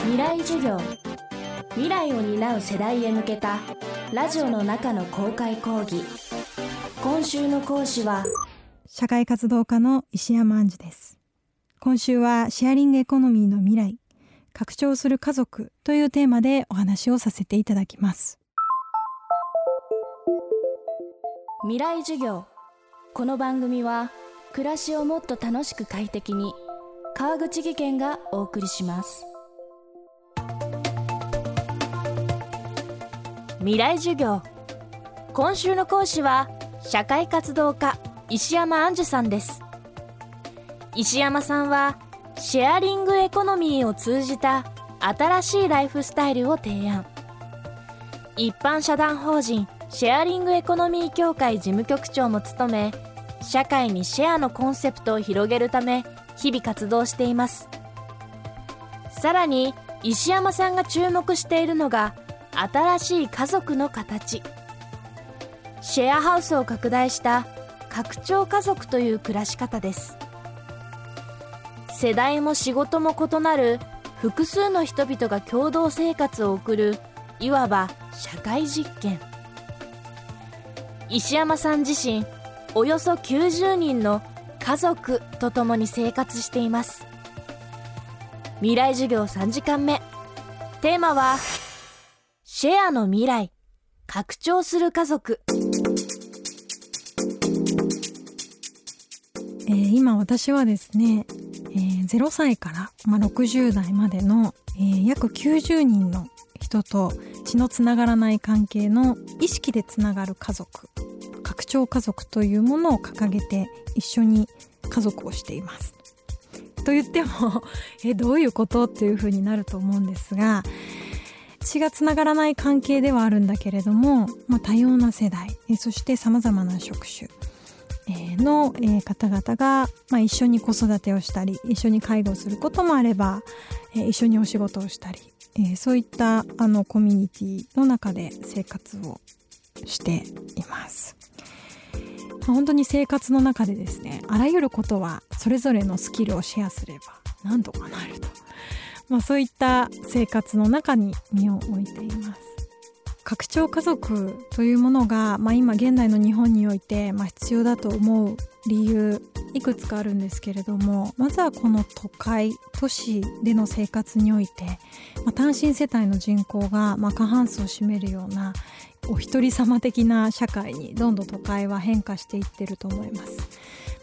未来授業。未来を担う世代へ向けたラジオの中の公開講義。今週の講師は社会活動家の石山杏樹です。今週はシェアリングエコノミーの未来拡張する家族というテーマでお話をさせていただきます。未来授業。この番組は暮らしをもっと楽しく快適に川口義賢がお送りします未来授業。今週の講師は社会活動家石山杏樹さんです。石山さんはシェアリングエコノミーを通じた新しいライフスタイルを提案。一般社団法人シェアリングエコノミー協会事務局長も務め社会にシェアのコンセプトを広げるため日々活動しています。さらに石山さんが注目しているのが新しい家族の形。シェアハウスを拡大した拡張家族という暮らし方です。世代も仕事も異なる複数の人々が共同生活を送るいわば社会実験。石山さん自身およそ90人の家族と共に生活しています。未来授業3時間目。テーマはシェアの未来。拡張する家族。えー、今私はですね、えー、0歳から、まあ、60代までの、えー、約90人の人と血のつながらない関係の意識でつながる家族。拡張家族というものを掲げて一緒に家族をしています。と言っても えどういうことっていうふうになると思うんですが血がつながらない関係ではあるんだけれども、まあ、多様な世代そしてさまざまな職種の方々が、まあ、一緒に子育てをしたり一緒に介護することもあれば一緒にお仕事をしたりそういったあのコミュニティの中で生活をしています。本当に生活の中でですねあらゆることはそれぞれのスキルをシェアすれば何とかなると、まあ、そういった生活の中に身を置いています拡張家族というものが、まあ、今現代の日本において、まあ、必要だと思う理由いくつかあるんですけれどもまずはこの都会都市での生活において、まあ、単身世帯の人口が、まあ、過半数を占めるようなお一人様的な社会にどんどん都会は変化していってると思います。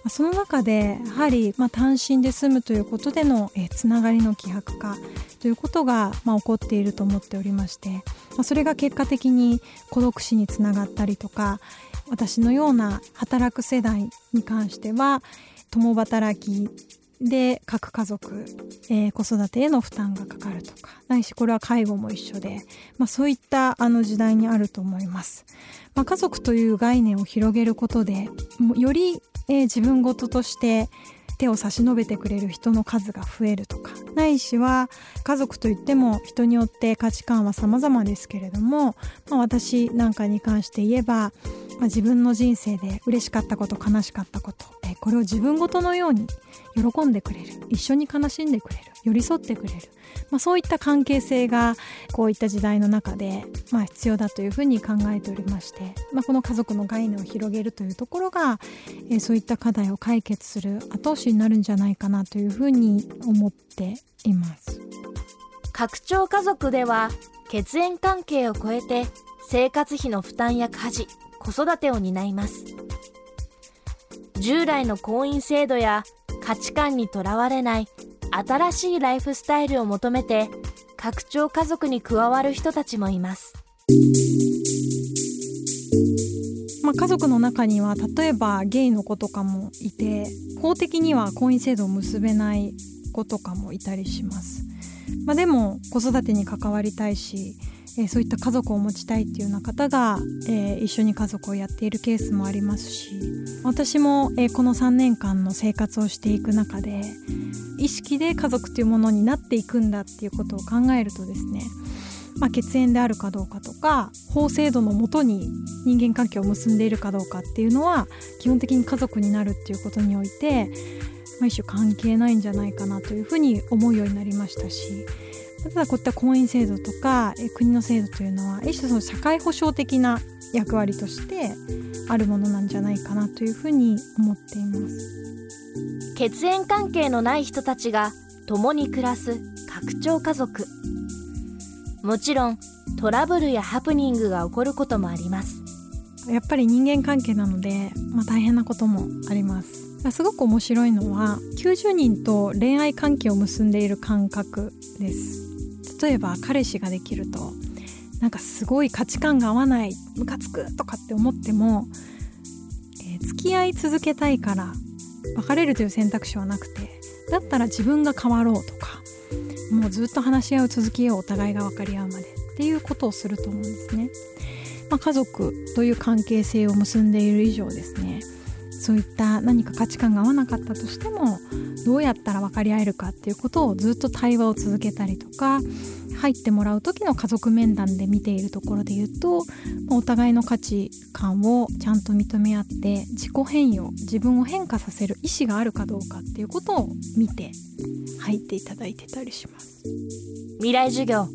その中でやはり、まあ、単身で住むということでの、えつながりの希薄化ということが、まあ、起こっていると思っておりまして、まあ、それが結果的に孤独死につながったりとか私のような働く世代に関しては共働きで各家族、えー、子育てへの負担がかかるとかないしこれは介護も一緒で、まあ、そういったあの時代にあると思います、まあ、家族という概念を広げることでより、えー、自分事として手を差し伸べてくれる人の数が増えるとかないしは家族といっても人によって価値観は様々ですけれども、まあ、私なんかに関して言えば、まあ、自分の人生で嬉しかったこと悲しかったこと、これを自分ごとのように喜んでくれる一緒に悲しんでくれる寄り添ってくれる、まあ、そういった関係性がこういった時代の中で、まあ、必要だというふうに考えておりまして、まあ、この家族の概念を広げるというところが、えー、そういった課題を解決する後押しになるんじゃないかなというふうに思っています。拡張家族では血縁関係を超えて生活費の負担や家事子育てを担います。従来の婚姻制度や価値観にとらわれない新しいライフスタイルを求めて拡張家族に加わる人たちもいます。まあ、家族の中には例えばゲイの子とかもいて法的には婚姻制度を結べない子とかもいたりします。まあ、でも子育てに関わりたいしえ、そういった家族を持ちたいっていうような方が、え、一緒に家族をやっているケースもありますし私も、え、この3年間の生活をしていく中で意識で家族というものになっていくんだっていうことを考えるとですねまあ、血縁であるかどうかとか法制度のもとに人間関係を結んでいるかどうかっていうのは基本的に家族になるっていうことにおいてまあ、一種関係ないんじゃないかなというふうに思うようになりましたしただこういった婚姻制度とか国の制度というのは一種その社会保障的な役割としてあるものなんじゃないかなというふうに思っています。血縁関係のない人たちが共に暮らす拡張家族。もちろんトラブルやハプニングが起こることもあります。やっぱり人間関係なので、まあ、大変なこともあります。すごく面白いのは90人と恋愛関係を結んでいる感覚です例えば彼氏ができるとなんかすごい価値観が合わないムカつくとかって思っても、えー、付き合い続けたいから別れるという選択肢はなくてだったら自分が変わろうとかもうずっと話し合いを続けようお互いが分かり合うまでっていうことをすると思うんですね。まあ、家族という関係性を結んでいる以上ですねそういった何か価値観が合わなかったとしてもどうやったら分かり合えるかっていうことをずっと対話を続けたりとか入ってもらう時の家族面談で見ているところで言うとお互いの価値観をちゃんと認め合って自己変容自分を変化させる意思があるかどうかっていうことを見て入っていただいてたりします。未来授業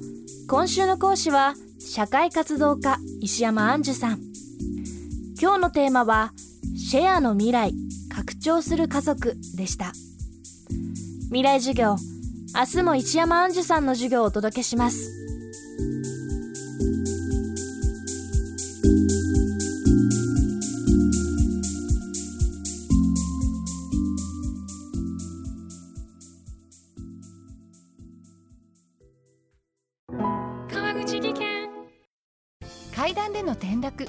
今週の講師は社会活動家石山杏樹さん。今日のテーマはシェアの未来拡張する家族でした。未来授業明日も石山杏樹さんの授業をお届けします。川口技研。階段での転落